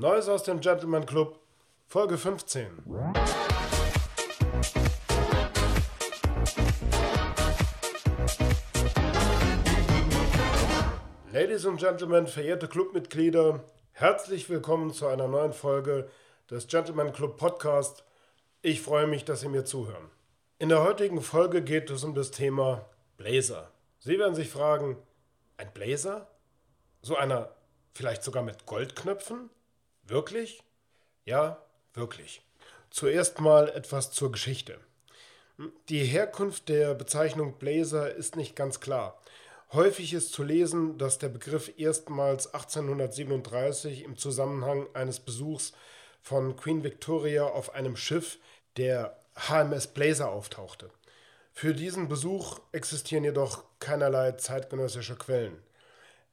Neues aus dem Gentleman Club, Folge 15. Ladies and Gentlemen, verehrte Clubmitglieder, herzlich willkommen zu einer neuen Folge des Gentleman Club Podcast. Ich freue mich, dass Sie mir zuhören. In der heutigen Folge geht es um das Thema Blazer. Sie werden sich fragen, ein Blazer? So einer vielleicht sogar mit Goldknöpfen? Wirklich? Ja, wirklich. Zuerst mal etwas zur Geschichte. Die Herkunft der Bezeichnung Blazer ist nicht ganz klar. Häufig ist zu lesen, dass der Begriff erstmals 1837 im Zusammenhang eines Besuchs von Queen Victoria auf einem Schiff der HMS Blazer auftauchte. Für diesen Besuch existieren jedoch keinerlei zeitgenössische Quellen.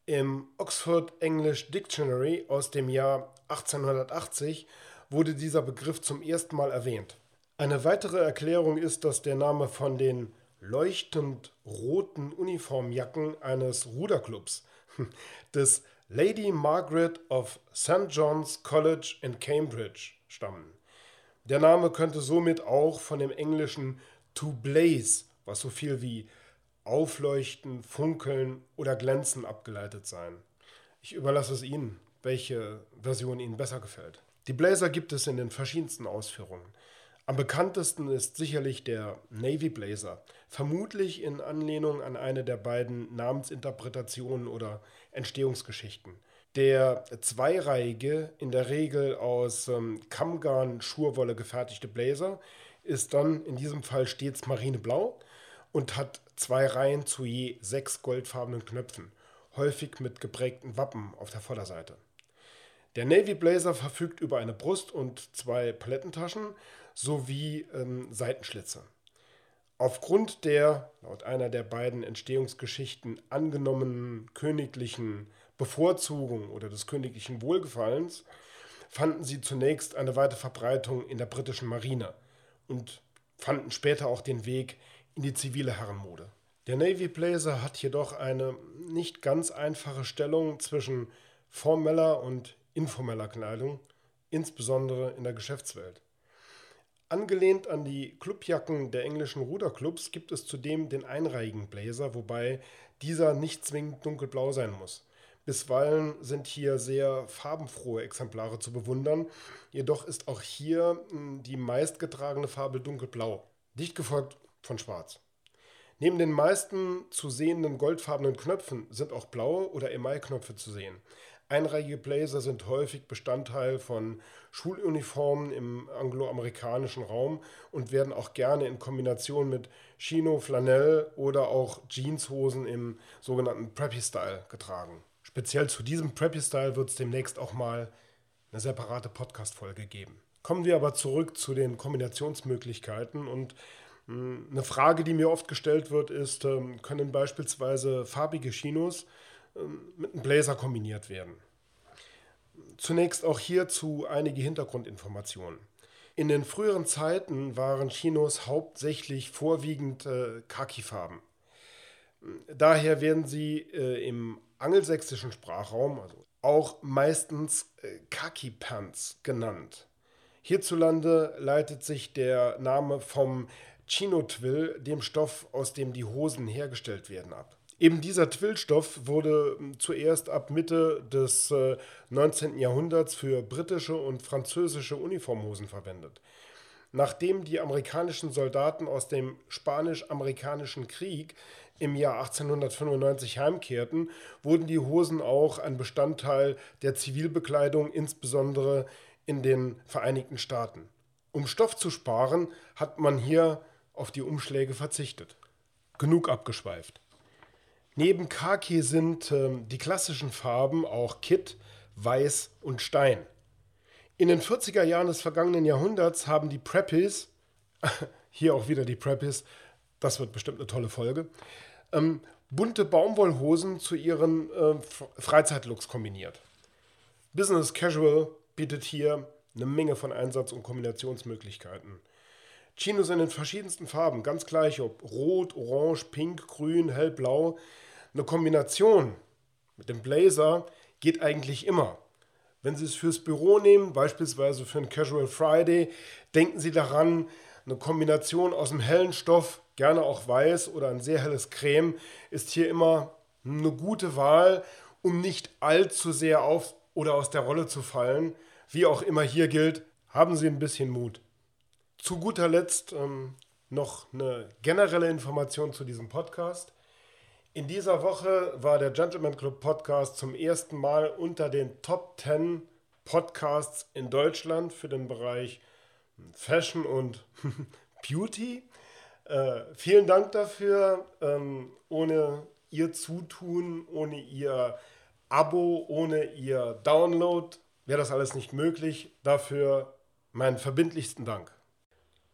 Im Oxford English Dictionary aus dem Jahr 1880 wurde dieser Begriff zum ersten Mal erwähnt. Eine weitere Erklärung ist, dass der Name von den leuchtend roten Uniformjacken eines Ruderclubs, des Lady Margaret of St. John's College in Cambridge, stammen. Der Name könnte somit auch von dem englischen to blaze, was so viel wie aufleuchten, funkeln oder glänzen abgeleitet sein. Ich überlasse es Ihnen, welche Version Ihnen besser gefällt. Die Blazer gibt es in den verschiedensten Ausführungen. Am bekanntesten ist sicherlich der Navy Blazer, vermutlich in Anlehnung an eine der beiden Namensinterpretationen oder Entstehungsgeschichten. Der zweireihige, in der Regel aus ähm, Kammgarn-Schurwolle gefertigte Blazer ist dann in diesem Fall stets marineblau und hat zwei Reihen zu je sechs goldfarbenen Knöpfen, häufig mit geprägten Wappen auf der Vorderseite. Der Navy Blazer verfügt über eine Brust und zwei Palettentaschen sowie ähm, Seitenschlitze. Aufgrund der, laut einer der beiden Entstehungsgeschichten, angenommenen königlichen Bevorzugung oder des königlichen Wohlgefallens fanden sie zunächst eine weite Verbreitung in der britischen Marine und fanden später auch den Weg in die zivile Herrenmode. Der Navy Blazer hat jedoch eine nicht ganz einfache Stellung zwischen formeller und informeller Kleidung, insbesondere in der Geschäftswelt. Angelehnt an die Clubjacken der englischen Ruderclubs gibt es zudem den einreihigen Blazer, wobei dieser nicht zwingend dunkelblau sein muss. Bisweilen sind hier sehr farbenfrohe Exemplare zu bewundern, jedoch ist auch hier hm, die meistgetragene Farbe dunkelblau, dicht gefolgt von Schwarz. Neben den meisten zu sehenden goldfarbenen Knöpfen sind auch blaue oder Emailknöpfe zu sehen. Einreihige Blazer sind häufig Bestandteil von Schuluniformen im angloamerikanischen Raum und werden auch gerne in Kombination mit Chino, Flanell oder auch Jeanshosen im sogenannten Preppy-Style getragen. Speziell zu diesem Preppy-Style wird es demnächst auch mal eine separate Podcast-Folge geben. Kommen wir aber zurück zu den Kombinationsmöglichkeiten und eine Frage, die mir oft gestellt wird, ist, ähm, können beispielsweise farbige Chinos ähm, mit einem Blazer kombiniert werden? Zunächst auch hierzu einige Hintergrundinformationen. In den früheren Zeiten waren Chinos hauptsächlich vorwiegend äh, Khaki-Farben. Daher werden sie äh, im angelsächsischen Sprachraum also auch meistens äh, Khaki-Pants genannt. Hierzulande leitet sich der Name vom Chino-Twill, dem Stoff, aus dem die Hosen hergestellt werden, ab. Eben dieser Twillstoff wurde hm, zuerst ab Mitte des äh, 19. Jahrhunderts für britische und französische Uniformhosen verwendet. Nachdem die amerikanischen Soldaten aus dem Spanisch-Amerikanischen Krieg im Jahr 1895 heimkehrten, wurden die Hosen auch ein Bestandteil der Zivilbekleidung, insbesondere in den Vereinigten Staaten. Um Stoff zu sparen, hat man hier auf die Umschläge verzichtet. Genug abgeschweift. Neben Khaki sind äh, die klassischen Farben auch Kitt, Weiß und Stein. In den 40er Jahren des vergangenen Jahrhunderts haben die Preppies, hier auch wieder die Preppies, das wird bestimmt eine tolle Folge, ähm, bunte Baumwollhosen zu ihren äh, Freizeitlooks kombiniert. Business Casual bietet hier eine Menge von Einsatz- und Kombinationsmöglichkeiten. Chinos in den verschiedensten Farben, ganz gleich ob rot, orange, pink, grün, hellblau. Eine Kombination mit dem Blazer geht eigentlich immer. Wenn Sie es fürs Büro nehmen, beispielsweise für einen Casual Friday, denken Sie daran, eine Kombination aus einem hellen Stoff, gerne auch weiß oder ein sehr helles Creme, ist hier immer eine gute Wahl, um nicht allzu sehr auf oder aus der Rolle zu fallen. Wie auch immer hier gilt, haben Sie ein bisschen Mut. Zu guter Letzt ähm, noch eine generelle Information zu diesem Podcast. In dieser Woche war der Gentleman Club Podcast zum ersten Mal unter den Top 10 Podcasts in Deutschland für den Bereich Fashion und Beauty. Äh, vielen Dank dafür. Ähm, ohne Ihr Zutun, ohne Ihr Abo, ohne Ihr Download wäre das alles nicht möglich. Dafür meinen verbindlichsten Dank.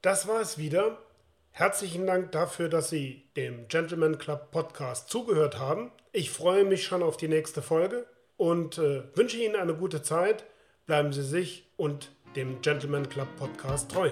Das war es wieder. Herzlichen Dank dafür, dass Sie dem Gentleman Club Podcast zugehört haben. Ich freue mich schon auf die nächste Folge und äh, wünsche Ihnen eine gute Zeit. Bleiben Sie sich und dem Gentleman Club Podcast treu.